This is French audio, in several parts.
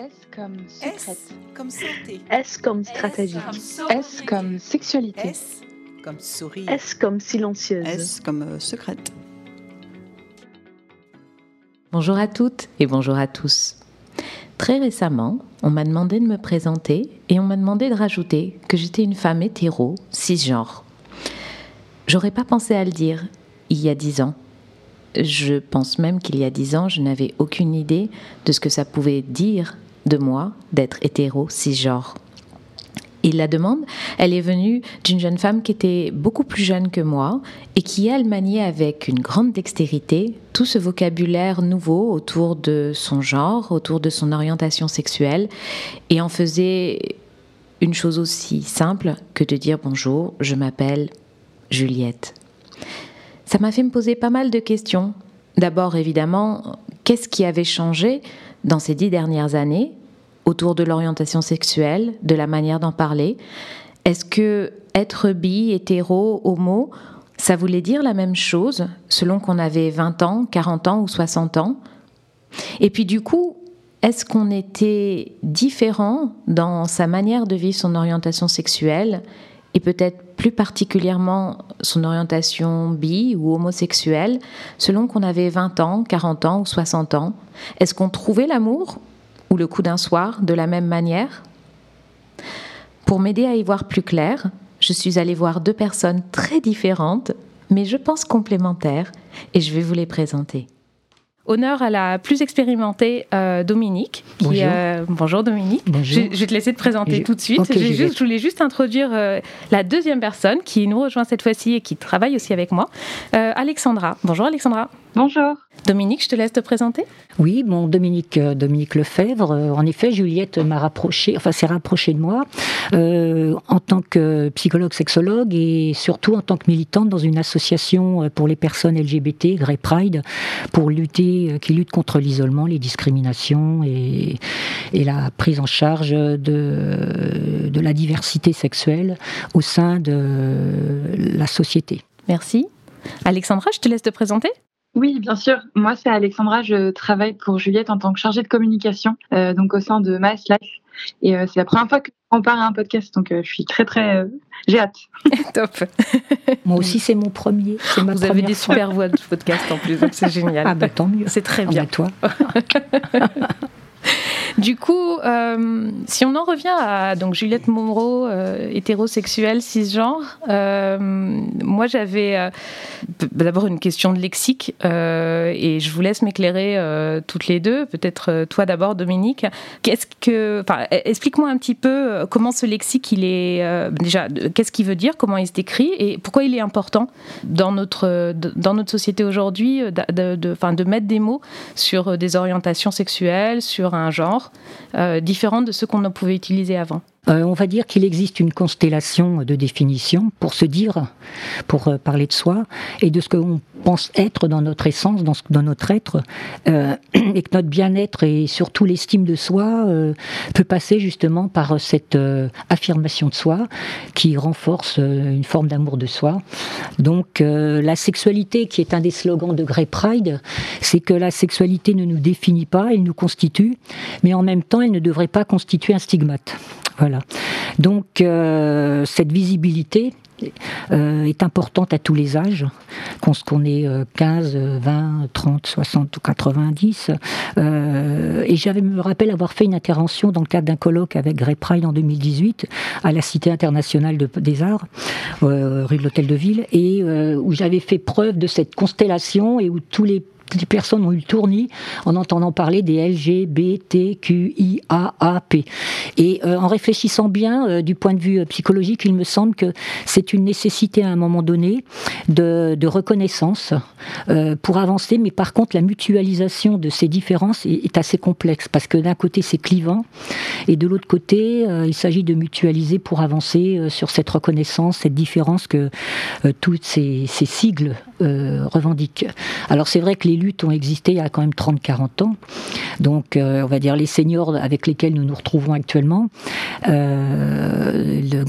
S comme secrète. S comme santé. S comme stratégique. S comme sexualité. S comme sourire. S comme silencieuse. S comme euh, secrète. Bonjour à toutes et bonjour à tous. Très récemment, on m'a demandé de me présenter et on m'a demandé de rajouter que j'étais une femme hétéro, cisgenre. J'aurais pas pensé à le dire il y a dix ans. Je pense même qu'il y a dix ans, je n'avais aucune idée de ce que ça pouvait dire de moi d'être hétéro, cisgenre. Et la demande, elle est venue d'une jeune femme qui était beaucoup plus jeune que moi et qui, elle, maniait avec une grande dextérité tout ce vocabulaire nouveau autour de son genre, autour de son orientation sexuelle, et en faisait une chose aussi simple que de dire bonjour, je m'appelle Juliette. Ça m'a fait me poser pas mal de questions. D'abord, évidemment, qu'est-ce qui avait changé dans ces dix dernières années autour de l'orientation sexuelle, de la manière d'en parler. Est-ce que être bi, hétéro, homo, ça voulait dire la même chose selon qu'on avait 20 ans, 40 ans ou 60 ans? Et puis du coup, est-ce qu'on était différent dans sa manière de vivre son orientation sexuelle et peut-être plus particulièrement son orientation bi ou homosexuelle selon qu'on avait 20 ans, 40 ans ou 60 ans Est-ce qu'on trouvait l'amour ou le coup d'un soir de la même manière? Pour m'aider à y voir plus clair, je suis allée voir deux personnes très différentes, mais je pense complémentaires, et je vais vous les présenter. Honneur à la plus expérimentée euh, Dominique. Qui, bonjour. Euh, bonjour Dominique. Bonjour. Je, je, vais te laisser te présenter je... tout de suite. Okay, juste, je voulais juste introduire euh, la deuxième personne qui nous rejoint cette fois-ci et qui travaille aussi avec moi, euh, Alexandra. Bonjour Alexandra. Bonjour. Dominique, je te laisse te présenter. Oui, bon, Dominique, euh, Dominique Lefebvre. Euh, en effet, Juliette m'a rapproché, enfin s'est rapprochée de moi euh, en tant que psychologue sexologue et surtout en tant que militante dans une association pour les personnes LGBT, Grey Pride, pour lutter, qui lutte contre l'isolement, les discriminations et, et, la prise en charge de, de la diversité sexuelle au sein de la société. Merci. Alexandra, je te laisse te présenter. Oui, bien sûr. Moi, c'est Alexandra. Je travaille pour Juliette en tant que chargée de communication, euh, donc au sein de Mass Life. Et euh, c'est la première fois que on part à un podcast, donc euh, je suis très très. J'ai hâte. Top. Moi aussi, c'est mon premier. Ma Vous avez des super voix de podcast en plus, donc c'est génial. Ah bah tant mieux. C'est très bien. Ah, bah, toi. Du coup, euh, si on en revient à donc Juliette Monroe, euh, hétérosexuelle, cisgenre, euh, moi j'avais euh, d'abord une question de lexique et je vous laisse m'éclairer toutes les deux. Peut-être toi d'abord, Dominique. Qu'est-ce que, enfin, explique-moi un petit peu comment ce lexique il est déjà, qu'est-ce qu'il veut dire, comment il s'écrit et pourquoi il est important dans notre dans notre société aujourd'hui, de, de mettre des mots sur des orientations sexuelles, sur un genre euh, différents de ceux qu'on pouvait utiliser avant euh, on va dire qu'il existe une constellation de définitions pour se dire, pour euh, parler de soi et de ce qu'on pense être dans notre essence, dans, notre être, euh, et que notre bien-être et surtout l'estime de soi peut passer justement par cette affirmation de soi qui renforce une forme d'amour de soi. Donc la sexualité, qui est un des slogans de Grey Pride, c'est que la sexualité ne nous définit pas, elle nous constitue, mais en même temps, elle ne devrait pas constituer un stigmate. Voilà. Donc euh, cette visibilité euh, est importante à tous les âges, qu'on ait 15, 20, 30, 60 ou 90. Euh, et j'avais me rappelle avoir fait une intervention dans le cadre d'un colloque avec Grey Pride en 2018 à la Cité internationale de, des arts, rue de l'Hôtel de Ville, et où j'avais fait preuve de cette constellation et où tous les les personnes ont eu le tournis en entendant parler des LGBTQIAAP. Et euh, en réfléchissant bien euh, du point de vue psychologique, il me semble que c'est une nécessité à un moment donné de, reconnaissance euh, pour avancer, mais par contre la mutualisation de ces différences est, est assez complexe parce que d'un côté c'est clivant et de l'autre côté il s'agit de mutualiser pour avancer sur cette reconnaissance, cette différence que toutes ces, ces sigles revendiquent. Alors c'est vrai que les luttes ont existé il y a quand même 30-40 ans. Donc, on va dire les seniors avec lesquels nous nous retrouvons actuellement,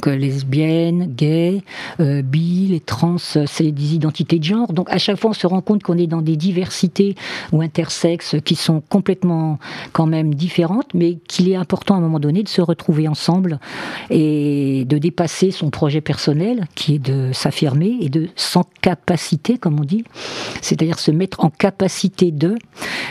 lesbiennes, gays, bi, les trans, c'est des identités de genre. Donc, à chaque fois, on se rend compte qu'on est dans des diversités ou intersexes qui sont complètement quand même différentes, mais qu'il est important à un moment donné de se retrouver ensemble et de dépasser son projet personnel, qui est de s'affirmer et de sans capacité, comme on dit, c'est-à-dire se mettre en capacité de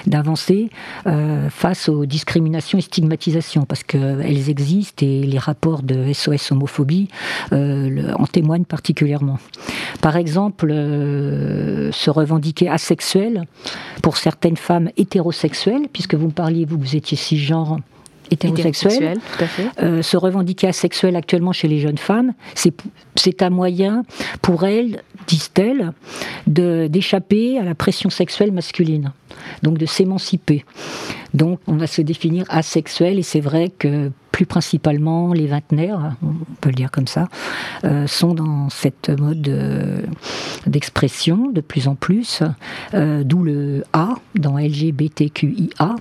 d'avancer euh, face aux discriminations et stigmatisations, parce qu'elles existent et les rapports de SOS homophobie euh, en témoignent particulièrement. Par exemple, euh, se revendiquer asexuel pour certaines femmes hétérosexuelles, puisque vous me parliez, vous, vous étiez cisgenre hétérosexuel, euh, se revendiquer asexuel actuellement chez les jeunes femmes, c'est un moyen pour elles, disent-elles, d'échapper à la pression sexuelle masculine, donc de s'émanciper. Donc on va se définir asexuel et c'est vrai que plus principalement les vingtenaires, on peut le dire comme ça, euh, sont dans cette mode d'expression de plus en plus, euh, d'où le A dans LGBTQIA.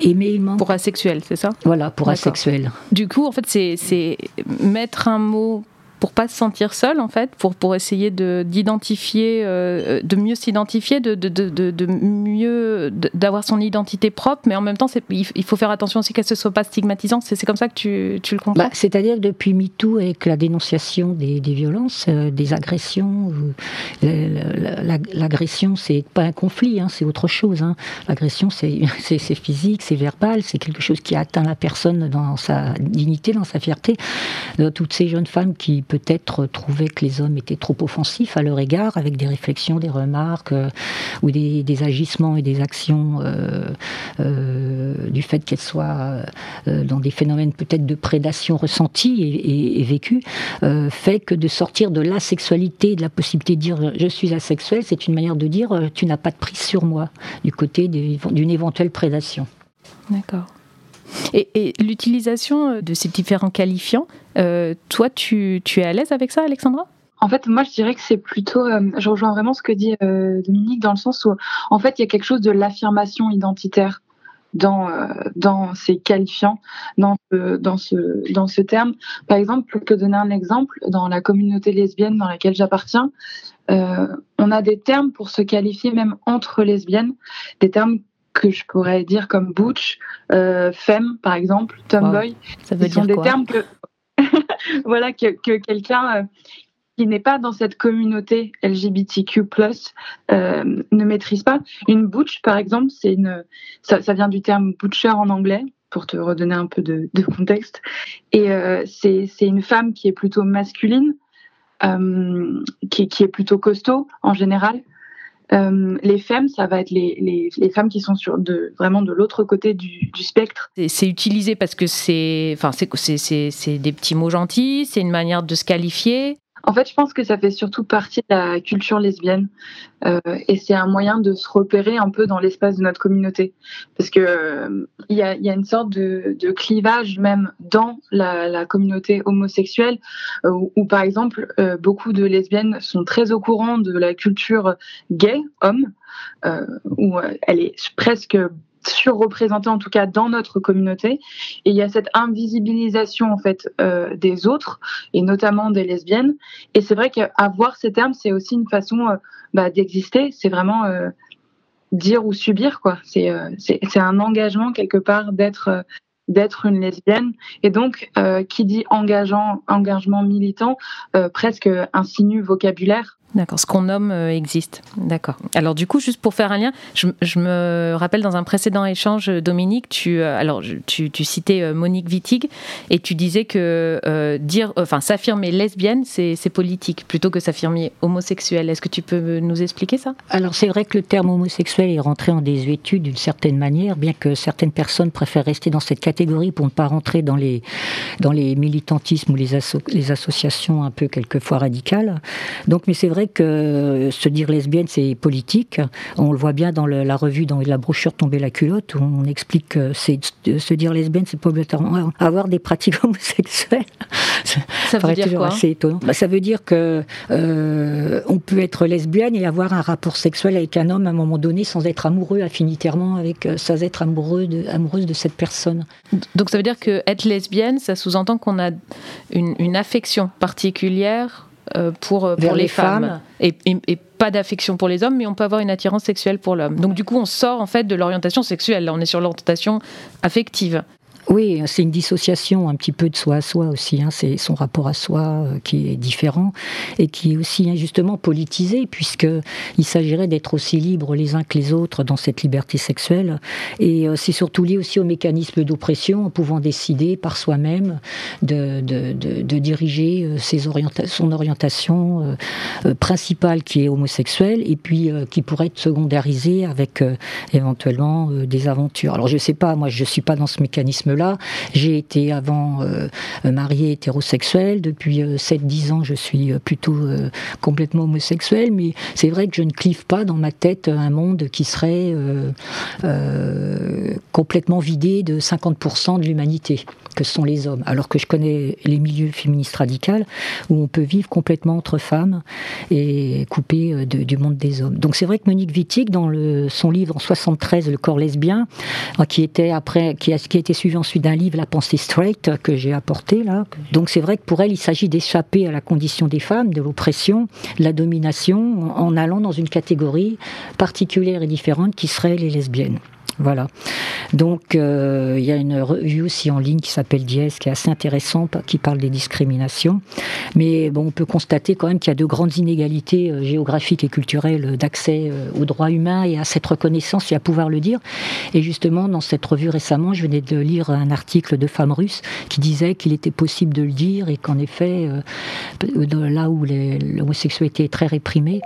Et mais pour asexuel, c'est ça? Voilà, pour asexuel. Du coup, en fait, c'est mettre un mot pour pas se sentir seul en fait, pour, pour essayer de d'identifier, euh, de mieux s'identifier, de, de, de, de, mieux d'avoir son identité propre, mais en même temps il faut faire attention aussi qu'elle ne soit pas stigmatisante. C'est comme ça que tu, tu le comprends? Bah, c'est-à-dire que depuis MeToo avec la dénonciation des, des violences, euh, des agressions, l'agression c'est pas un conflit, hein, c'est autre chose. Hein. L'agression c'est physique, c'est verbal, c'est quelque chose qui atteint la personne dans sa dignité, dans sa fierté. toutes ces jeunes femmes qui peut-être trouvaient que les hommes étaient trop offensifs à leur égard, avec des réflexions, des remarques euh, ou des, agissements et des actions euh, euh, du fait qu'elles soient dans des phénomènes peut-être de prédation ressentie et, et, vécue, fait que de sortir de l'asexualité, de la possibilité de dire je suis asexuel, c'est une manière de dire tu n'as pas de prise sur moi, du côté d'une éventuelle prédation. D'accord. Et, l'utilisation de ces différents qualifiants, euh, toi, tu, es à l'aise avec ça, Alexandra? En fait, moi, je dirais que c'est plutôt. Euh, je rejoins vraiment ce que dit euh, Dominique dans le sens où, en fait, il y a quelque chose de l'affirmation identitaire dans ces qualifiants, dans ce dans ce terme. Par exemple, pour te donner un exemple, dans la communauté lesbienne dans laquelle j'appartiens, on a des termes pour se qualifier même entre lesbiennes, des termes que je pourrais dire comme butch, euh, femme par exemple, tomboy. Ça veut dire sont des termes que voilà que, que quelqu'un euh, qui n'est pas dans cette communauté LGBTQ+ euh, ne maîtrise pas. Une butch par exemple, c'est une ça, ça, vient du terme butcher en anglais pour te redonner un peu de, de contexte. Et c'est une femme qui est plutôt masculine, qui, qui est plutôt costaud en général. Euh, les femmes, ça va être les, les, les, femmes qui sont sur de, vraiment de l'autre côté du, du spectre. C'est utilisé parce que c'est enfin, c'est des petits mots gentils, c'est une manière de se qualifier. En fait, je pense que ça fait surtout partie de la culture lesbienne euh, et c'est un moyen de se repérer un peu dans l'espace de notre communauté. Parce que euh, il y, a, y, a, une sorte de, de clivage même dans la, la communauté homosexuelle euh, où, par exemple, euh, beaucoup de lesbiennes sont très au courant de la culture gay, homme, où elle est presque surreprésentée en tout cas dans notre communauté. Et il y a cette invisibilisation en fait euh, des autres et notamment des lesbiennes. Et c'est vrai qu'avoir ces termes, c'est aussi une façon euh, bah, d'exister. C'est vraiment euh, dire ou subir quoi. C'est c'est un engagement quelque part d'être d'être une lesbienne. Et donc, qui dit engageant, engagement militant, presque insinue vocabulaire. D'accord, ce qu'on nomme euh, existe. D'accord. Alors du coup, juste pour faire un lien, je, me rappelle dans un précédent échange, Dominique, tu, euh, alors, tu, citais euh, Monique Wittig et tu disais que dire, enfin, s'affirmer lesbienne, c'est politique plutôt que s'affirmer homosexuel. Est-ce que tu peux nous expliquer ça? Alors c'est vrai que le terme homosexuel est rentré en désuétude d'une certaine manière, bien que certaines personnes préfèrent rester dans cette catégorie pour ne pas rentrer dans les, dans les militantismes ou les, associations un peu quelquefois radicales. Donc, mais c'est vrai que se dire lesbienne, c'est politique. On le voit bien dans la revue, dans la brochure Tomber la culotte, où on explique que c'est se dire lesbienne, c'est pas obligatoirement avoir des pratiques homosexuelles. Ça veut dire quoi? assez étonnant. Bah, ça veut dire que euh, on peut être lesbienne et avoir un rapport sexuel avec un homme à un moment donné sans être amoureux affinitairement avec, euh, sans être amoureux de, amoureuse de cette personne. Donc ça veut dire que être lesbienne, ça sous-entend qu'on a une, affection particulière euh, pour, pour les, femmes, Et, et, pas d'affection pour les hommes, mais on peut avoir une attirance sexuelle pour l'homme. Donc du coup, on sort en fait de l'orientation sexuelle. Là, on est sur l'orientation affective. Oui, c'est une dissociation un petit peu de soi à soi aussi. Hein. C'est son rapport à soi euh, qui est différent et qui est aussi injustement politisé, puisqu'il s'agirait d'être aussi libres les uns que les autres dans cette liberté sexuelle. Et euh, c'est surtout lié aussi au mécanisme d'oppression, en pouvant décider par soi-même de, diriger euh, ses son orientation principale qui est homosexuelle et puis qui pourrait être secondarisée avec éventuellement des aventures. Alors je ne sais pas, moi je ne suis pas dans ce mécanisme J'ai été avant euh, mariée hétérosexuelle. Depuis 7-10 euh, ans, je suis euh, plutôt complètement homosexuelle. Mais c'est vrai que je ne clive pas dans ma tête un monde qui serait complètement vidé de 50% de l'humanité, que sont les hommes. Alors que je connais les milieux féministes radicaux où on peut vivre complètement entre femmes et coupé du monde des hommes. Donc c'est vrai que Monique Wittig, dans son livre en 73, Le corps lesbien, qui était après, qui a, qui a été suivi en ensuite d'un livre, La pensée straight, que j'ai apporté là. Donc c'est vrai que pour elle, il s'agit d'échapper à la condition des femmes, de l'oppression, de la domination, en allant dans une catégorie particulière et différente qui serait les lesbiennes. Voilà. Donc, euh, il y a une revue aussi en ligne qui s'appelle Diez, qui est assez intéressante, qui parle des discriminations. Mais bon, on peut constater quand même qu'il y a de grandes inégalités euh, géographiques et culturelles d'accès euh, aux droits humains et à cette reconnaissance et à pouvoir le dire. Et justement, dans cette revue récemment, je venais de lire un article de femmes russes qui disait qu'il était possible de le dire et qu'en effet, là où l'homosexualité est très réprimée,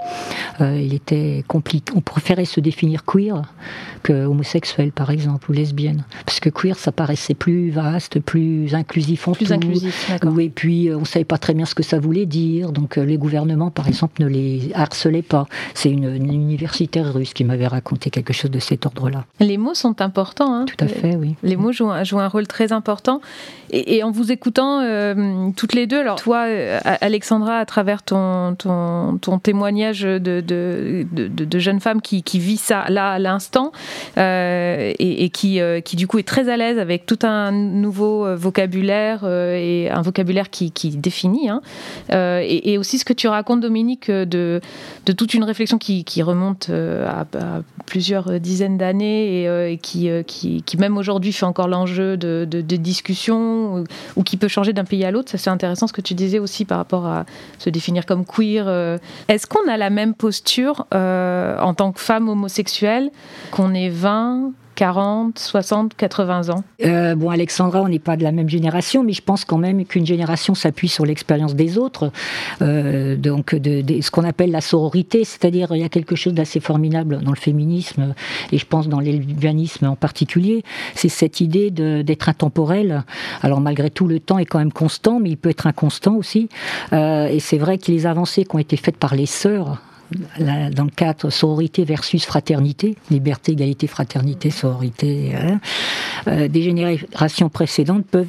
il était compliqué. On préférait se définir queer que homosexuel par exemple, ou lesbienne. Parce que queer, ça paraissait plus vaste, plus inclusif en plus tout. inclusif, d'accord. Et puis, euh, on savait pas très bien ce que ça voulait dire. Donc, euh, les gouvernements, par exemple, ne les harcelaient pas. C'est une, universitaire russe qui m'avait raconté quelque chose de cet ordre-là. Les mots sont importants. Hein. Tout à fait, oui. Les mots jouent un, jouent un rôle très important. Et, en vous écoutant euh, toutes les deux, alors toi, Alexandra, à travers ton, ton, ton témoignage de, de, de, jeune femme qui, qui, vit ça là à l'instant, euh, et, qui, euh, qui, du coup est très à l'aise avec tout un nouveau euh, vocabulaire et un vocabulaire qui, définit. Hein. Et, aussi ce que tu racontes, Dominique, de, toute une réflexion qui, remonte à, plusieurs dizaines d'années et, qui, qui, qui, même aujourd'hui fait encore l'enjeu de, de, discussion ou, qui peut changer d'un pays à l'autre. Ça c'est intéressant ce que tu disais aussi par rapport à se définir comme queer. Est-ce qu'on a la même posture en tant que femme homosexuelle qu'on est 20, 40, 60, 80 ans? Euh, Bon, Alexandra, on n'est pas de la même génération, mais je pense quand même qu'une génération s'appuie sur l'expérience des autres, euh, donc de, ce qu'on appelle la sororité, c'est-à-dire il y a quelque chose d'assez formidable dans le féminisme, et je pense dans l'élvianisme en particulier, c'est cette idée d'être intemporel. Alors malgré tout, le temps est quand même constant, mais il peut être inconstant aussi, euh, et c'est vrai que les avancées qui ont été faites par les sœurs, dans le cadre sororité versus fraternité, liberté, égalité, fraternité, sororité, hein, euh, des générations précédentes peuvent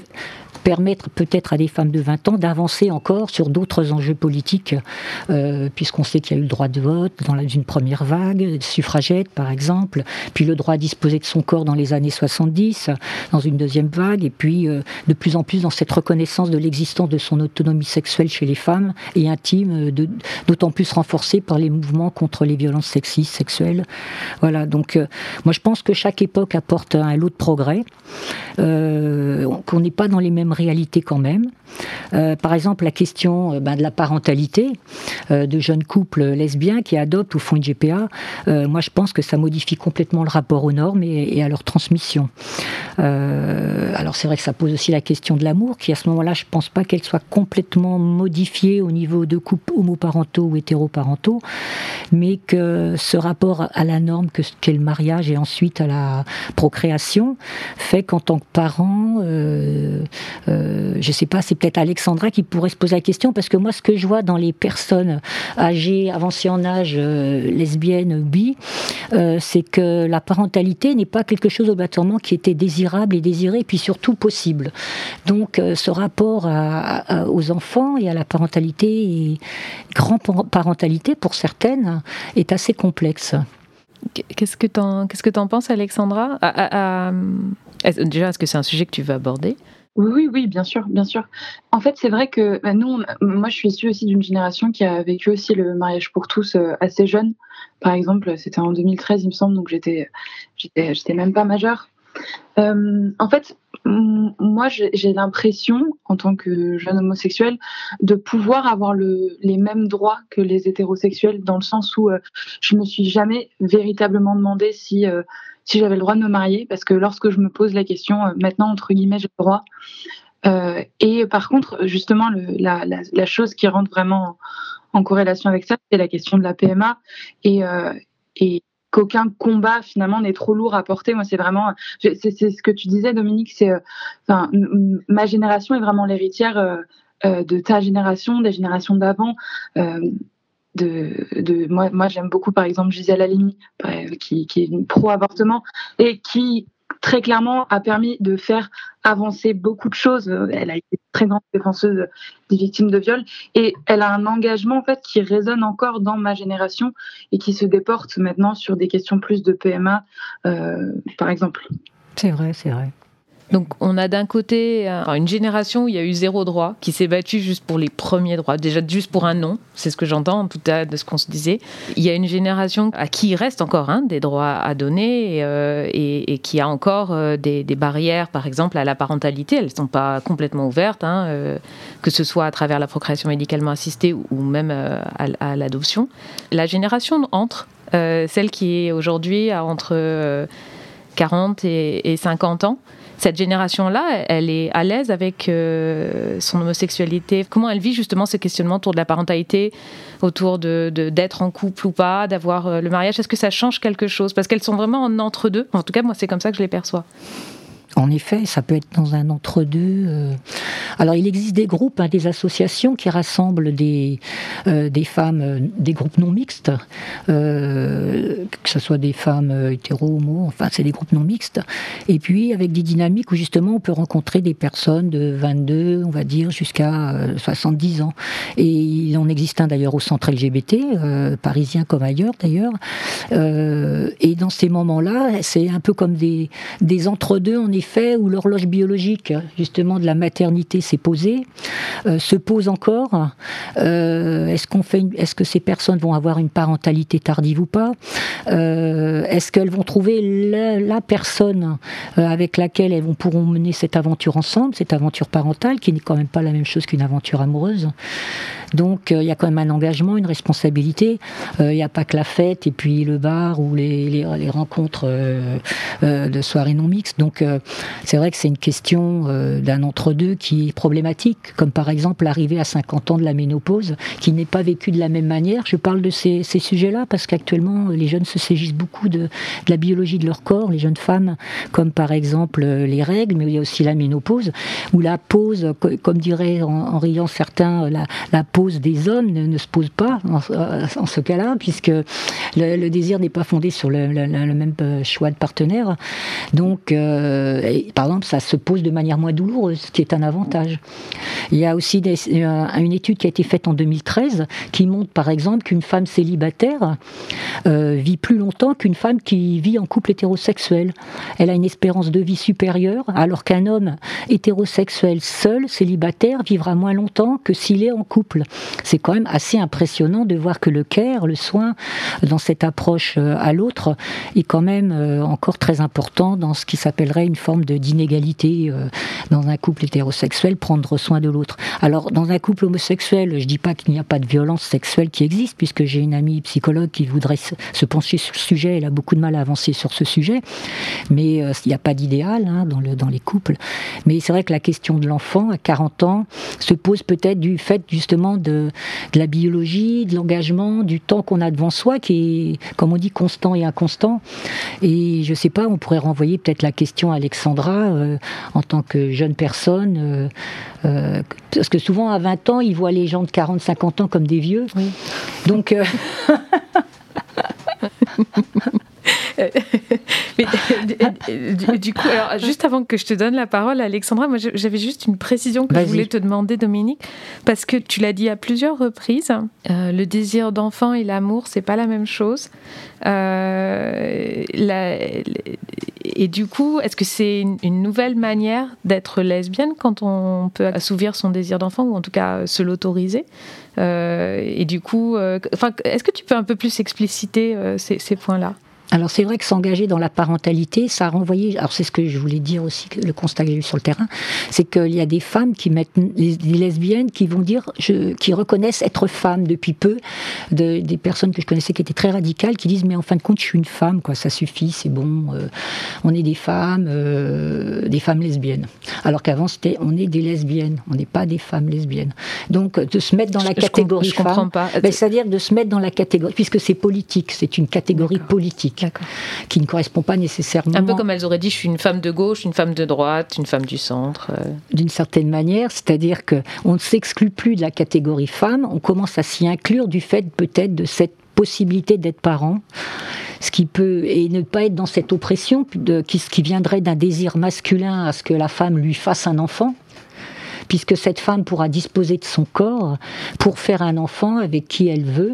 permettre peut-être à des femmes de 20 ans d'avancer encore sur d'autres enjeux politiques, euh, puisqu'on sait qu'il y a eu le droit de vote dans une première vague, suffragette par exemple, puis le droit à disposer de son corps dans les années 70, dans une deuxième vague, et puis euh, de plus en plus dans cette reconnaissance de l'existence de son autonomie sexuelle chez les femmes et intime, euh, d'autant plus renforcée par les mouvements contre les violences sexistes, sexuelles. Voilà, donc moi je pense que chaque époque apporte un lot de progrès, qu'on n'est pas dans les mêmes réalité quand même. Euh, par exemple, la question euh, ben, de la parentalité euh, de jeunes couples lesbiens qui adoptent ou font une GPA, moi je pense que ça modifie complètement le rapport aux normes et, à leur transmission. Alors c'est vrai que ça pose aussi la question de l'amour, qui à ce moment-là, je pense pas qu'elle soit complètement modifiée au niveau de couples homoparentaux ou hétéroparentaux, mais que ce rapport à la norme qu'est le mariage et ensuite à la procréation fait qu'en tant que parent, euh, euh, je sais pas, c'est peut-être Alexandra qui pourrait se poser la question, parce que moi, ce que je vois dans les personnes âgées, avancées en âge, lesbiennes, bi, c'est que la parentalité n'est pas quelque chose obligatoirement qui était désirable et désiré, et puis surtout possible. Donc, ce rapport aux enfants et à la parentalité, et grand-parentalité pour certaines, est assez complexe. Qu'est-ce que tu en, qu'est-ce que en penses, Alexandra? Déjà, est-ce que c'est un sujet que tu veux aborder? Oui, oui, bien sûr, bien sûr. En fait, c'est vrai que bah, nous, moi, je suis issue aussi d'une génération qui a vécu aussi le mariage pour tous euh, assez jeune. Par exemple, c'était en 2013, il me semble, donc j'étais, j'étais, j'étais même pas majeure. Euh, en fait, moi, j'ai l'impression, en tant que jeune homosexuel, de pouvoir avoir le, les mêmes droits que les hétérosexuels, dans le sens où euh, je me suis jamais véritablement demandé si, euh, j'avais le droit de me marier, parce que lorsque je me pose la question, euh, maintenant, entre guillemets, j'ai le droit. et par contre, justement, la, chose qui rentre vraiment en, corrélation avec ça, c'est la question de la PMA. Qu'aucun combat finalement n'est trop lourd à porter. Moi, c'est vraiment, c'est ce que tu disais, Dominique. C'est, euh, enfin, ma génération est vraiment l'héritière euh, euh, de ta génération, des générations d'avant. de, de, moi, moi j'aime beaucoup par exemple Gisèle Halimi, qui, qui est pro-avortement et qui très clairement a permis de faire avancer beaucoup de choses. Elle a été très grande défenseuse des victimes de viol et elle a un engagement qui résonne encore dans ma génération et qui se déporte maintenant sur des questions plus de PMA, euh, par exemple. C'est vrai, c'est vrai. Donc on a d'un côté une génération où il y a eu zéro droit, qui s'est battue juste pour les premiers droits, déjà juste pour un nom, c'est ce que j'entends en tout cas de ce qu'on se disait. Il y a une génération à qui il reste encore hein, des droits à donner et, euh, qui a encore euh, des, barrières, par exemple à la parentalité, elles ne sont pas complètement ouvertes, hein, euh, que ce soit à travers la procréation médicalement assistée ou, même à, l'adoption. La génération entre, celle qui est aujourd'hui à entre 40 et 50 ans, cette génération-là, elle est à l'aise avec euh, son homosexualité? Comment elle vit justement ce questionnement autour de la parentalité, autour de d'être en couple ou pas, d'avoir euh, le mariage? Est-ce que ça change quelque chose? Parce qu'elles sont vraiment en entre-deux. En tout cas, moi, c'est comme ça que je les perçois. En effet, ça peut être dans un entre-deux. Euh. Alors, il existe des groupes, hein, des associations qui rassemblent des, euh, femmes, euh, des groupes non mixtes, que ce soit des femmes hétéro, homo, enfin, c'est des groupes non mixtes. Et puis, avec des dynamiques où justement on peut rencontrer des personnes de 22, on va dire, jusqu'à 70 ans. Et il en existe un d'ailleurs au centre LGBT, parisien comme ailleurs d'ailleurs. et dans ces moments-là, c'est un peu comme des, des entre-deux en où l'horloge biologique justement de la maternité s'est posée, euh, se pose encore. Euh, est-ce qu'on fait, est-ce que ces personnes vont avoir une parentalité tardive ou pas? Euh, Est-ce qu'elles vont trouver la, personne avec laquelle elles vont, pourront mener cette aventure ensemble, cette aventure parentale, qui n'est quand même pas la même chose qu'une aventure amoureuse? Donc il y a quand même un engagement, une responsabilité. Il n'y a pas que la fête et puis le bar ou les, les, rencontres de soirées non mixtes. Donc c'est vrai que c'est une question euh, d'un entre-deux qui est problématique, comme par exemple l'arrivée à 50 ans de la ménopause, qui n'est pas vécue de la même manière. Je parle de ces, sujets-là parce qu'actuellement, les jeunes se saisissent beaucoup de, la biologie de leur corps, les jeunes femmes, comme par exemple euh, les règles, mais il y a aussi la ménopause, où la pause, comme diraient en, riant certains, la, pause des hommes ne, se pose pas en, ce cas-là, puisque le, désir n'est pas fondé sur le, même euh, choix de partenaire. Donc, par exemple, ça se pose de manière moins douloureuse, ce qui est un avantage. Il y a aussi euh, une étude qui a été faite en 2013 qui montre, par exemple, qu'une femme célibataire euh, vit plus longtemps qu'une femme qui vit en couple hétérosexuel. Elle a une espérance de vie supérieure, alors qu'un homme hétérosexuel seul, célibataire, vivra moins longtemps que s'il est en couple. C'est quand même assez impressionnant de voir que le care, le soin, dans cette approche euh, à l'autre, est quand même encore très important dans ce qui s'appellerait une forme d'inégalité euh, dans un couple hétérosexuel, prendre soin de l'autre. Alors, dans un couple homosexuel, je dis pas qu'il n'y a pas de violence sexuelle qui existe, puisque j'ai une amie psychologue qui voudrait se pencher sur le sujet, elle a beaucoup de mal à avancer sur ce sujet, mais euh, il n'y a pas d'idéal hein, dans, le, dans les couples. Mais c'est vrai que la question de l'enfant à 40 ans se pose peut-être du fait justement de, de la biologie, de l'engagement, du temps qu'on a devant soi, qui est, comme on dit, constant et inconstant. Et je sais pas, on pourrait renvoyer peut-être la question à Alex Alexandra, euh, en tant que jeune personne, euh, euh, parce que souvent à 20 ans, ils voient les gens de 40, 50 ans comme des vieux. Oui. Donc, Mais, euh, du, du coup, alors, juste avant que je te donne la parole, Alexandra, moi j'avais juste une précision que je voulais te demander, Dominique, parce que tu l'as dit à plusieurs reprises. euh, le désir d'enfant et l'amour, c'est pas la même chose. Euh, la- et du coup, est-ce que c'est une, une nouvelle manière d'être lesbienne quand on peut assouvir son désir d'enfant ou en tout cas se l'autoriser? Euh, Et du coup, euh, enfin, est-ce que tu peux un peu plus expliciter euh, ces, ces points-là? Alors c'est vrai que s'engager dans la parentalité, ça a renvoyé. Alors c'est ce que je voulais dire aussi, le constat que j'ai eu sur le terrain, c'est qu'il y a des femmes qui mettent les, des lesbiennes qui vont dire, je, qui reconnaissent être femmes depuis peu, de- des personnes que je connaissais qui étaient très radicales, qui disent mais en fin de compte je suis une femme, quoi, ça suffit, c'est bon, euh, on est des femmes, euh, des femmes lesbiennes. Alors qu'avant c'était on est des lesbiennes, on n'est pas des femmes lesbiennes. Donc de se mettre dans la Je- catégorie je comprends femme, pas. ben, c'est-à-dire de se mettre dans la catégorie, puisque c'est politique, c'est une catégorie politique. Qui ne correspond pas nécessairement Un peu comme elles auraient dit, je suis une femme de gauche, une femme de droite, une femme du centre. euh. d'une certaine manière, c'est-à-dire que on ne s'exclut plus de la catégorie femme, on commence à s'y inclure du fait peut-être de cette possibilité d'être parent, ce qui peut et ne pas être dans cette oppression de, qui, qui viendrait d'un désir masculin à ce que la femme lui fasse un enfant puisque cette femme pourra disposer de son corps pour faire un enfant avec qui elle veut,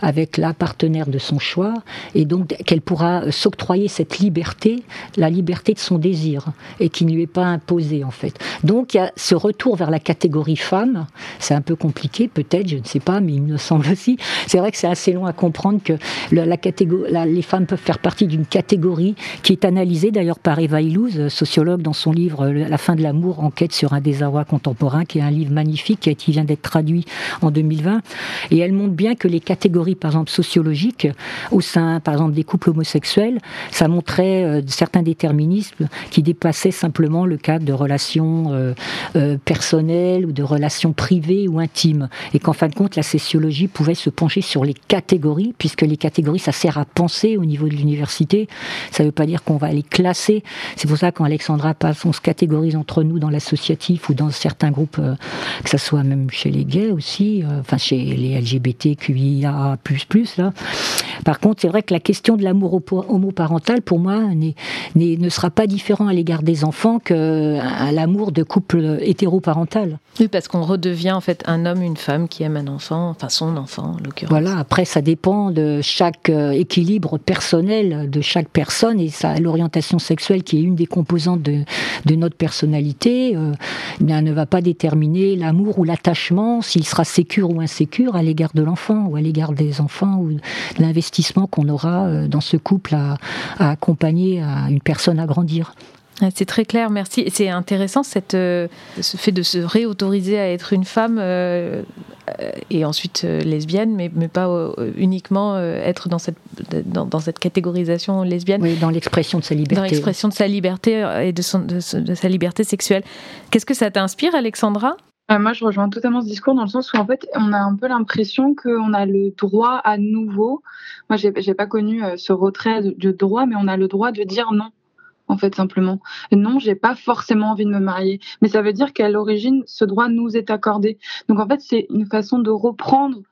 avec la partenaire de son choix, et donc qu'elle pourra s'octroyer cette liberté, la liberté de son désir, et qui ne lui est pas imposée en fait. Donc il y a ce retour vers la catégorie femme, c'est un peu compliqué peut-être, je ne sais pas, mais il me semble aussi. C'est vrai que c'est assez long à comprendre que la catégorie, les femmes peuvent faire partie d'une catégorie qui est analysée d'ailleurs par Eva Illouz, sociologue dans son livre La fin de l'amour, enquête sur un désarroi contemporain, qui est un livre magnifique qui vient d'être traduit en 2020. Et elle montre bien que les catégories, par exemple, sociologiques, au sein, par exemple, des couples homosexuels, ça montrait euh, certains déterminismes qui dépassaient simplement le cadre de relations euh, euh, personnelles ou de relations privées ou intimes. Et qu'en fin de compte, la sociologie pouvait se pencher sur les catégories, puisque les catégories, ça sert à penser au niveau de l'université. Ça ne veut pas dire qu'on va les classer. C'est pour ça quand Alexandra passe, on se catégorise entre nous dans l'associatif ou dans certains groupes, que ça soit même chez les gays aussi, enfin chez les LGBTQIA++, là. Par contre, c'est vrai que la question de l'amour homo- homoparental, pour moi, ne sera pas différent à l'égard des enfants que à l'amour de couple hétéroparental. Oui, parce qu'on redevient en fait un homme, une femme qui aime un enfant, enfin son enfant en l'occurrence. Voilà, après ça dépend de chaque euh, équilibre personnel de chaque personne et l'orientation sexuelle qui est une des composantes de, de notre personnalité, euh, bien, ne va pas déterminer l'amour ou l'attachement, s'il sera sécure ou insécure à l'égard de l'enfant ou à l'égard des enfants ou de l'investissement qu'on aura euh, dans ce couple à, à accompagner à une personne à grandir. Ah, C'est très clair, merci. C'est intéressant cette, euh, ce fait de se réautoriser à être une femme euh, et ensuite euh, lesbienne, mais, mais pas uniquement être dans cette, dans, dans cette catégorisation lesbienne. Oui, dans l'expression de sa liberté. Dans l'expression de sa liberté et de, son, de sa liberté sexuelle. Qu'est-ce que ça t'inspire, Alexandra? Euh, moi, je rejoins totalement ce discours dans le sens où, en fait, on a un peu l'impression qu'on a le droit à nouveau. Moi, j'ai j'ai pas connu euh, ce retrait de droit, mais on a le droit de dire non, en fait, simplement. Non, j'ai pas forcément envie de me marier. Mais ça veut dire qu'à l'origine, ce droit nous est accordé. Donc, en fait, c'est une façon de reprendre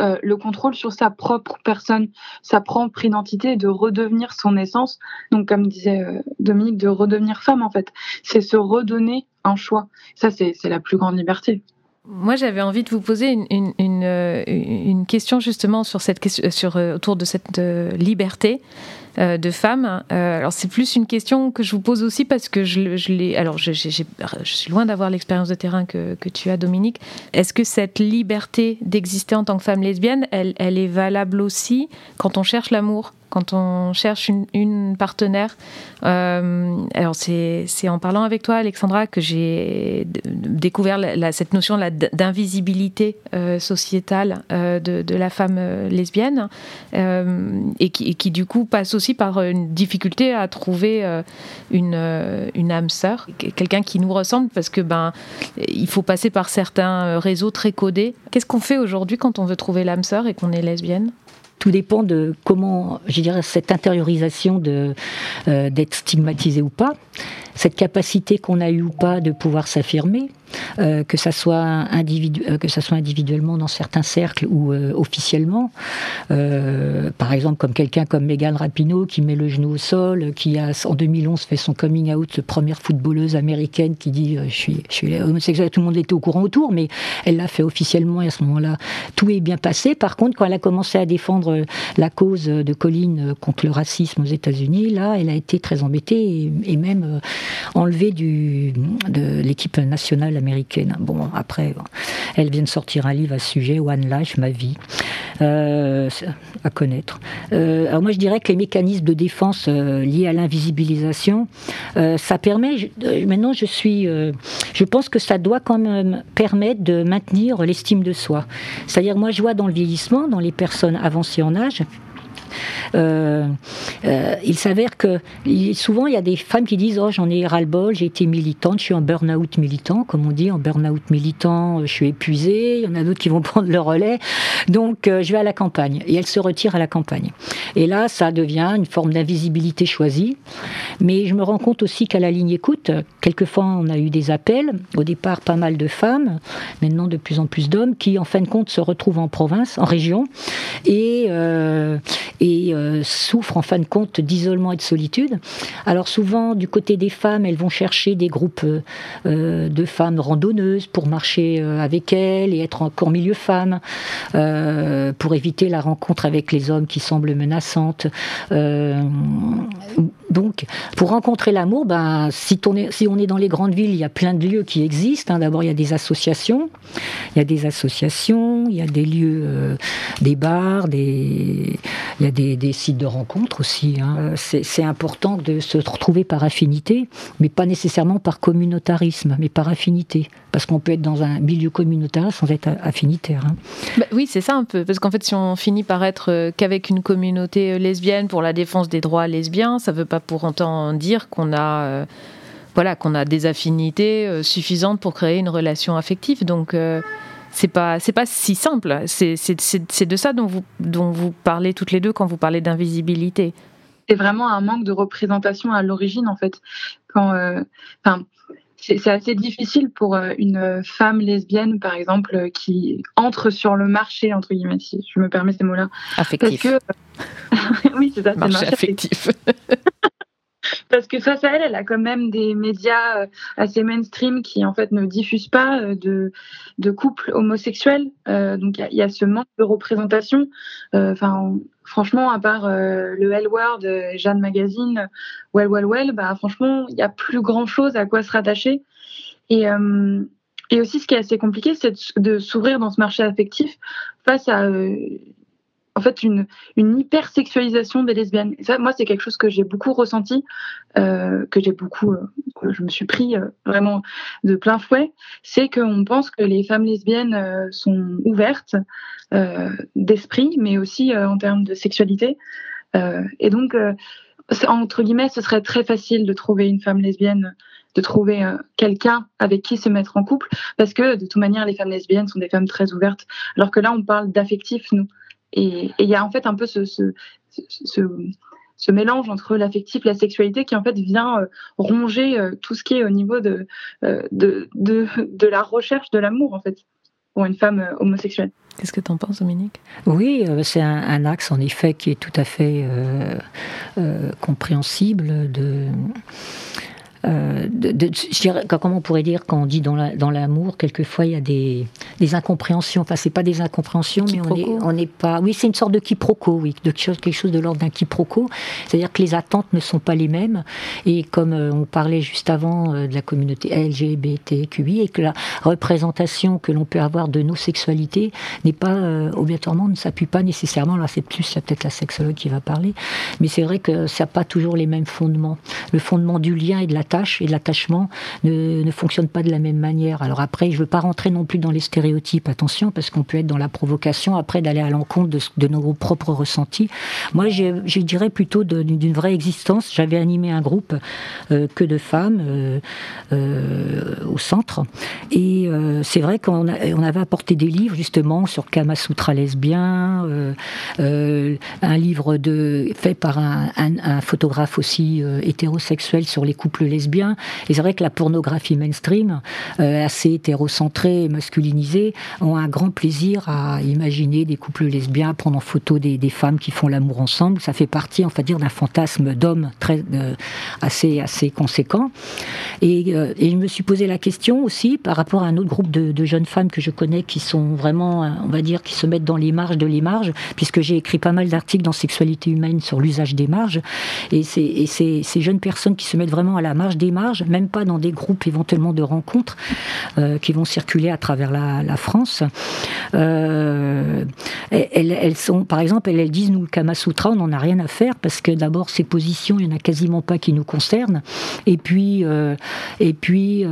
euh, le contrôle sur sa propre personne, sa propre identité, de redevenir son essence. Donc, comme disait euh, Dominique, de redevenir femme, en fait. C'est se redonner un choix. Ça, c'est la plus grande liberté. Moi, j'avais envie de vous poser une, une, une, euh, question justement sur cette question, sur, euh, autour de cette euh, liberté euh, de femme. Euh, alors, c'est plus une question que je vous pose aussi parce que je, je l'ai. Alors, je, j'ai- je suis loin d'avoir l'expérience de terrain que, que tu as, Dominique. Est-ce que cette liberté d'exister en tant que femme lesbienne, elle, elle est valable aussi quand on cherche l'amour? Quand on cherche une, partenaire, Euh, alors c'est en parlant avec toi, Alexandra, que j'ai découvert cette notion d'invisibilité euh, sociétale euh, de, la femme lesbienne, et, qui, du coup passe aussi par une difficulté à trouver une, une âme sœur, quelqu'un qui nous ressemble, parce que ben il faut passer par certains réseaux très codés. Qu'est-ce qu'on fait aujourd'hui quand on veut trouver l'âme sœur et qu'on est lesbienne? Tout dépend de comment, je dirais, cette intériorisation euh, d'être stigmatisé ou pas, cette capacité qu'on a eu ou pas de pouvoir s'affirmer, euh, que, ça soit individu euh, que ça soit individuellement dans certains cercles ou euh, officiellement. par exemple, comme quelqu'un comme Megan Rapinoe qui met le genou au sol, qui a en 2011 fait son coming out, première footballeuse américaine qui dit je suis, je suis homosexuelle, tout le monde était au courant autour, mais elle l'a fait officiellement et à ce moment-là, tout est bien passé. Par contre, quand elle a commencé à défendre la cause de Colline contre le racisme aux États-Unis, là, elle a été très embêtée et, même enlevée du, de l'équipe nationale américaine. Bon, après, elle vient de sortir un livre à ce sujet, One Life, ma vie, euh, à connaître. Euh, alors moi, je dirais que les mécanismes de défense euh, liés à l'invisibilisation, ça permet. maintenant, je suis, je pense que ça doit quand même permettre de maintenir l'estime de soi. C'est-à-dire, moi, je vois dans le vieillissement, dans les personnes avancées en âge, il s'avère que souvent il y a des femmes qui disent oh j'en ai ras le bol, j'ai été militante, je suis en burn-out militant, comme on dit en burn-out militant, je suis épuisée. Il y en a d'autres qui vont prendre le relais, donc euh, je vais à la campagne et elles se retirent à la campagne. Et là ça devient une forme d'invisibilité choisie. Mais je me rends compte aussi qu'à la ligne écoute, quelquefois on a eu des appels, au départ pas mal de femmes, maintenant de plus en plus d'hommes qui en fin de compte se retrouvent en province, en région et et euh, souffrent en fin de compte d'isolement et de solitude. Alors souvent, du côté des femmes, elles vont chercher des groupes euh, de femmes randonneuses pour marcher euh, avec elles et être encore milieu femmes, pour éviter la rencontre avec les hommes qui semblent menaçantes. Donc, pour rencontrer l'amour, ben, si, on est, dans les grandes villes, il y a plein de lieux qui existent. Hein. D'abord, il y a des associations. Il y a des associations, il y a des lieux, des bars, des, il y a des, sites de rencontres aussi. Hein. Euh, c'est important de se retrouver par affinité, mais pas nécessairement par communautarisme, mais par affinité. Parce qu'on peut être dans un milieu communautaire sans être affinitaire. Hein. Bah oui, c'est ça un peu. Parce qu'en fait, si on finit par être euh, qu'avec une communauté euh, lesbienne pour la défense des droits lesbiens, ça ne veut pas pour autant dire qu'on a... voilà, qu'on a des affinités suffisantes pour créer une relation affective. Donc, c'est pas c'est pas si simple. C'est de ça dont vous dont vous parlez toutes les deux quand vous parlez d'invisibilité. C'est vraiment un manque de représentation à l'origine en fait. Quand euh, c'est assez difficile pour euh, une femme lesbienne, par exemple, qui entre sur le marché, entre guillemets, si je me permets ces mots-là. Affectif. oui, c'est ça. Marché, marché affectif. parce que face à elle, elle a quand même des médias euh, assez mainstream qui en fait ne diffusent pas euh, de, de couples homosexuels. Euh, donc il y, a ce manque de représentation. Enfin, franchement, à part le L Word, Jeanne Magazine, Well Well Well, bah franchement, il y a plus grand chose à quoi se rattacher. Et et aussi, ce qui est assez compliqué, c'est de, s'ouvrir dans ce marché affectif face à en fait une, une hypersexualisation des lesbiennes. ça, moi, c'est quelque chose que j'ai beaucoup ressenti, euh, que j'ai beaucoup, euh, je me suis pris euh, vraiment de plein fouet. C'est qu'on pense que les femmes lesbiennes sont ouvertes d'esprit, mais aussi en termes de sexualité. et donc, entre guillemets, ce serait très facile de trouver une femme lesbienne de trouver quelqu'un avec qui se mettre en couple, parce que de toute manière, les femmes lesbiennes sont des femmes très ouvertes, alors que là, on parle d'affectif, nous. Et il y a en fait un peu ce, ce, ce, mélange entre l'affectif et la sexualité qui en fait vient euh, ronger euh, tout ce qui est au niveau de, euh, de, de, de la recherche de l'amour en fait pour une femme homosexuelle. Qu'est-ce que tu en penses, Dominique? Oui, c'est un, un, axe en effet qui est tout à fait compréhensible de euh, de, comment on pourrait dire quand on dit dans l'amour, la, quelquefois il y a des, des incompréhensions. Enfin, c'est pas des incompréhensions, mais on n'est pas. Oui, c'est une sorte de quiproquo, oui, de quelque chose de l'ordre d'un quiproquo. C'est-à-dire que les attentes ne sont pas les mêmes. Et comme euh, on parlait juste avant euh, de la communauté LGBTQI, et que la représentation que l'on peut avoir de nos sexualités n'est pas obligatoirement, ne s'appuie pas nécessairement. Là, c'est plus peut-être la sexologue qui va parler, mais c'est vrai que ça n'a pas toujours les mêmes fondements. Le fondement du lien et de la s'attache et l'attachement ne, ne fonctionne pas de la même manière. Alors après, je veux pas rentrer non plus dans les stéréotypes, attention, parce qu'on peut être dans la provocation après d'aller à l'encontre de, nos propres ressentis. Moi, je dirais plutôt d'une vraie existence. J'avais animé un groupe euh, que de femmes euh, euh, au centre, et c'est vrai qu'on on avait apporté des livres justement sur Kama Sutra lesbien, un livre de, fait par un, un photographe aussi hétérosexuel sur les couples lesbiens. Et c'est vrai que la pornographie mainstream, assez hétérocentrée et masculinisée, ont un grand plaisir à imaginer des couples lesbiens, prendre en photo des, femmes qui font l'amour ensemble. Ça fait partie, on va dire, d'un fantasme d'homme très euh, assez assez conséquent. Et, euh, et, je me suis posé la question aussi par rapport à un autre groupe de, jeunes femmes que je connais qui sont vraiment, on va dire, qui se mettent dans les marges de les marges, puisque j'ai écrit pas mal d'articles dans Sexualité humaine sur l'usage des marges. Et ces, ces jeunes personnes qui se mettent vraiment à la marge marges, même pas dans des groupes éventuellement de rencontres euh, qui vont circuler à travers la, France. Euh, elles, sont, par exemple, elles, disent nous le Kama Sutra, on n'en a rien à faire parce que d'abord ces positions, il n'y en a quasiment pas qui nous concernent. Et puis, euh, et puis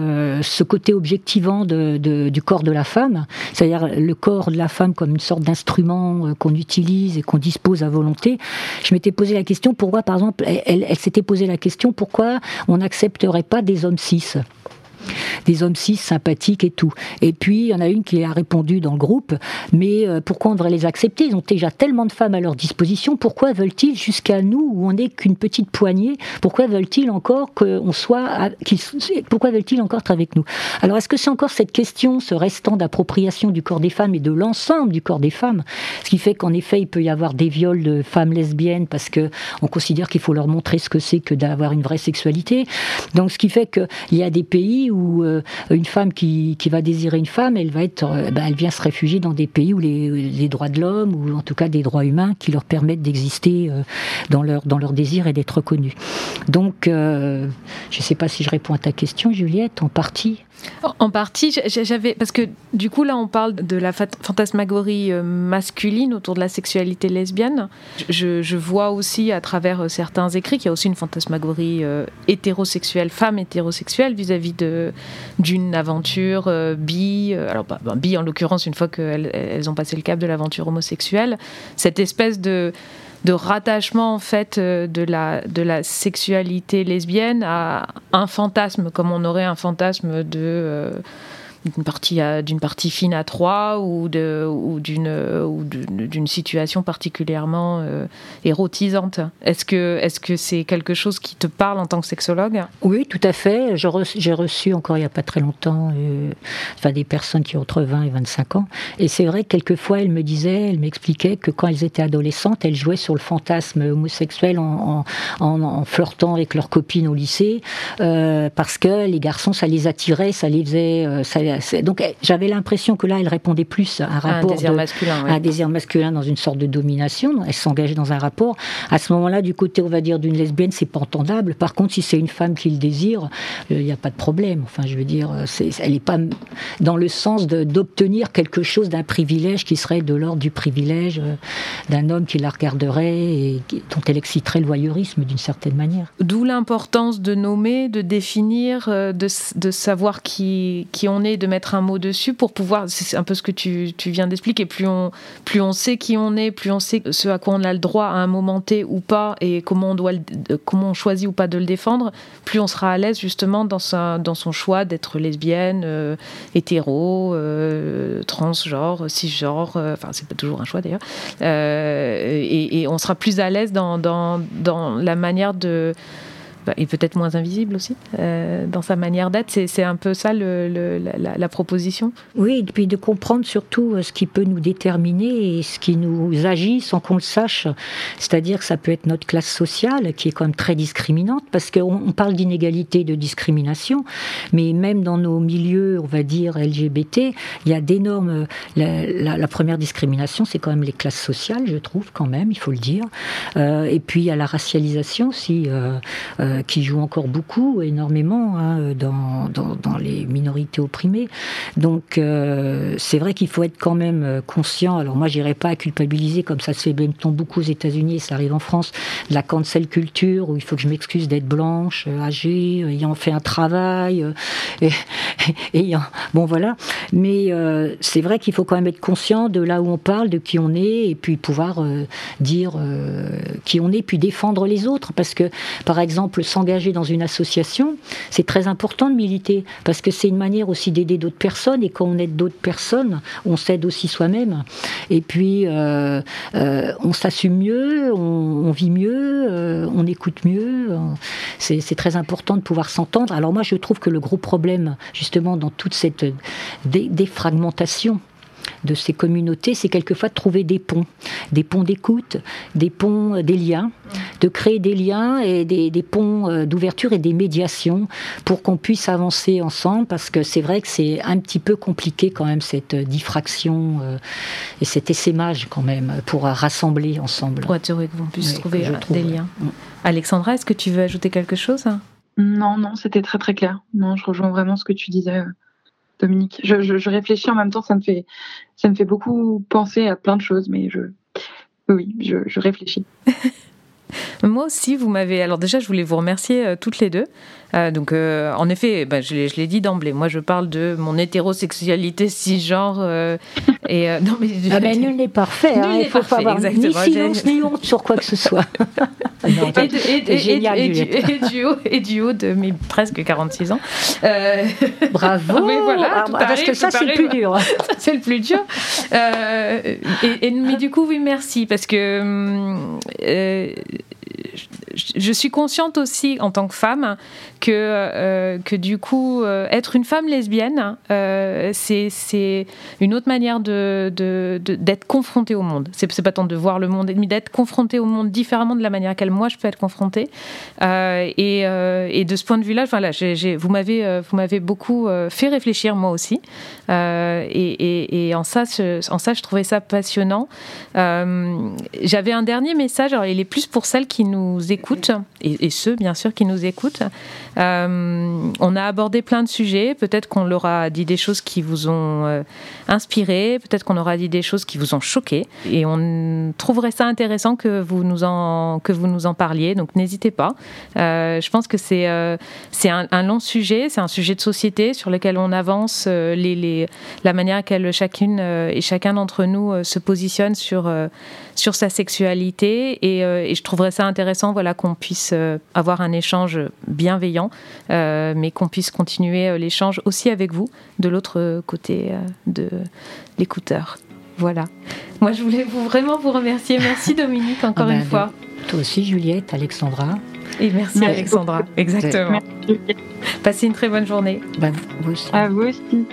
ce côté objectivant de, du corps de la femme, c'est-à-dire le corps de la femme comme une sorte d'instrument qu'on utilise et qu'on dispose à volonté. Je m'étais posé la question pourquoi, par exemple, elle, elle, s'était posé la question pourquoi on n'accepterait pas des hommes cis des hommes cis sympathiques et tout. Et puis, il y en a une qui a répondu dans le groupe, mais euh, pourquoi on devrait les accepter? Ils ont déjà tellement de femmes à leur disposition, pourquoi veulent-ils jusqu'à nous, où on n'est qu'une petite poignée, pourquoi veulent-ils encore qu'on soit, pourquoi veulent-ils encore être avec nous? Alors, est-ce que c'est encore cette question, ce restant d'appropriation du corps des femmes et de l'ensemble du corps des femmes, ce qui fait qu'en effet, il peut y avoir des viols de femmes lesbiennes parce que on considère qu'il faut leur montrer ce que c'est que d'avoir une vraie sexualité. Donc, ce qui fait qu'il y a des pays où euh, une femme qui, qui, va désirer une femme, elle va être, euh, ben, elle vient se réfugier dans des pays où les, les droits de l'homme ou en tout cas des droits humains qui leur permettent d'exister euh, dans leur dans leur désir et d'être reconnus. Donc, euh, je ne sais pas si je réponds à ta question, Juliette, en partie. En partie, j'avais parce que du coup là on parle de la fantasmagorie masculine autour de la sexualité lesbienne. Je, vois aussi à travers certains écrits qu'il y a aussi une fantasmagorie euh, hétérosexuelle, femme hétérosexuelle vis-à-vis de d'une aventure euh, bi. alors bah, bi en l'occurrence une fois qu'elles elles ont passé le cap de l'aventure homosexuelle, cette espèce de de rattachement en fait de la, de la sexualité lesbienne à un fantasme, comme on aurait un fantasme de euh, d'une partie, d'une partie fine à trois ou, de, ou, d'une, ou d'une situation particulièrement euh, érotisante. Est-ce que, est-ce que c'est quelque chose qui te parle en tant que sexologue? Oui, tout à fait. J'ai reçu encore il n'y a pas très longtemps euh, enfin, des personnes qui ont entre 20 et 25 ans. Et c'est vrai que quelquefois, elles me disaient, elles m'expliquaient que quand elles étaient adolescentes, elles jouaient sur le fantasme homosexuel en, flirtant avec leurs copines au lycée euh, parce que les garçons, ça les attirait, ça les faisait... donc j'avais l'impression que là, elle répondait plus à un rapport un désir de, masculin, oui. un désir masculin dans une sorte de domination. Elle s'engageait dans un rapport. À ce moment-là, du côté, on va dire, d'une lesbienne, c'est pas entendable. Par contre, si c'est une femme qui le désire, il euh, n'y a pas de problème. Enfin, je veux dire, c'est, elle n'est pas dans le sens d'obtenir quelque chose d'un privilège qui serait de l'ordre du privilège euh, d'un homme qui la regarderait et dont elle exciterait le voyeurisme d'une certaine manière. D'où l'importance de nommer, de définir, euh, de, de savoir qui, qui on est, de mettre un mot dessus pour pouvoir, c'est un peu ce que tu, tu viens d'expliquer, plus on, plus on sait qui on est, plus on sait ce à quoi on a le droit à un moment T ou pas et comment on, doit comment on choisit ou pas de le défendre, plus on sera à l'aise justement dans, sa, dans son choix d'être lesbienne, euh, hétéro, euh, transgenre, cisgenre, euh, enfin c'est pas toujours un choix d'ailleurs, euh, et, et, on sera plus à l'aise dans, dans, dans la manière de et peut-être moins invisible aussi euh, dans sa manière d'être. C'est un peu ça le, la, proposition. Oui, et puis de comprendre surtout euh, ce qui peut nous déterminer et ce qui nous agit sans qu'on le sache. C'est-à-dire que ça peut être notre classe sociale qui est quand même très discriminante parce qu'on on parle d'inégalité, de discrimination, mais même dans nos milieux, on va dire LGBT, il y a d'énormes. La, première discrimination, c'est quand même les classes sociales, je trouve quand même, il faut le dire. Euh, et puis il y a la racialisation aussi. Qui joue encore beaucoup, énormément, hein, dans, dans, les minorités opprimées. Donc c'est vrai qu'il faut être quand même conscient. Alors moi, j'irai pas à culpabiliser comme ça se fait beaucoup aux États-Unis, ça arrive en France, de la cancel culture où il faut que je m'excuse d'être blanche, âgée, ayant fait un travail, et, ayant bon voilà. Mais c'est vrai qu'il faut quand même être conscient de là où on parle, de qui on est, et puis pouvoir euh, dire euh, qui on est, puis défendre les autres. Parce que, par exemple, s'engager dans une association, c'est très important de militer, parce que c'est une manière aussi d'aider d'autres personnes, et quand on aide d'autres personnes, on s'aide aussi soi-même. Et puis, euh, on s'assume mieux, on, vit mieux, on écoute mieux. C'est très important de pouvoir s'entendre. Alors moi, je trouve que le gros problème, justement, dans toute cette défragmentation, de ces communautés, c'est quelquefois de trouver des ponts, des ponts d'écoute, des ponts, euh, des liens, de créer des liens et des, ponts euh, d'ouverture et des médiations pour qu'on puisse avancer ensemble, parce que c'est vrai que c'est un petit peu compliqué quand même cette euh, diffraction et cet essaimage quand même pour rassembler ensemble. Pour être qu'on puisse trouver des liens. Mm. Alexandra, est-ce que tu veux ajouter quelque chose? Non, non, c'était très très clair. Non, je rejoins vraiment ce que tu disais. Dominique. Je, réfléchis en même temps, ça me fait, ça me fait beaucoup penser à plein de choses, mais je, oui, je réfléchis. Moi aussi, vous m'avez. Alors déjà, je voulais vous remercier euh, toutes les deux. Euh, donc, euh, en effet, bah, je l'ai dit d'emblée. Moi, je parle de mon hétérosexualité cisgenre. et non, mais ah ben, nul n'est parfait. Hein, il faut pas avoir exactement. ni silence ni honte sur quoi que ce soit. et, génial, et, du, haut, et du haut de mes presque 46 ans. Bravo. mais voilà, ah, parce que ça, c'est le plus dur. c'est le plus dur. et, mais du coup, oui, merci parce que hum, je suis consciente aussi en tant que femme que, euh, que du coup, euh, être une femme lesbienne, euh, c'est une autre manière d'être de, de, confrontée au monde. C'est pas tant de voir le monde, mais d'être confrontée au monde différemment de la manière qu'elle, moi, je peux être confrontée. Et, et, de ce point de vue-là, voilà, vous m'avez beaucoup fait réfléchir, moi aussi. Et, en, ça, en ça, je trouvais ça passionnant. J'avais un dernier message, alors il est plus pour celles qui nous écoutent, et, ceux, bien sûr, qui nous écoutent. Euh, on a abordé plein de sujets. Peut-être qu'on leur a dit des choses qui vous ont euh, inspiré. Peut-être qu'on aura dit des choses qui vous ont choqué. Et on trouverait ça intéressant que vous nous en, que vous nous en parliez. Donc n'hésitez pas. Euh, je pense que c'est c'est un, long sujet. C'est un sujet de société sur lequel on avance. La manière à laquelle chacune et chacun d'entre nous se positionne sur, sur sa sexualité. Et, et je trouverais ça intéressant voilà, qu'on puisse avoir un échange bienveillant euh, mais qu'on puisse continuer euh, l'échange aussi avec vous de l'autre côté euh, de l'écouteur. Voilà. Moi, je voulais vous, vraiment vous remercier. Merci Dominique encore ah ben, une fois. Toi aussi, Juliette, Alexandra. Et merci, Alexandra. Exactement. Passez une très bonne journée. Ben, vous aussi. À vous aussi.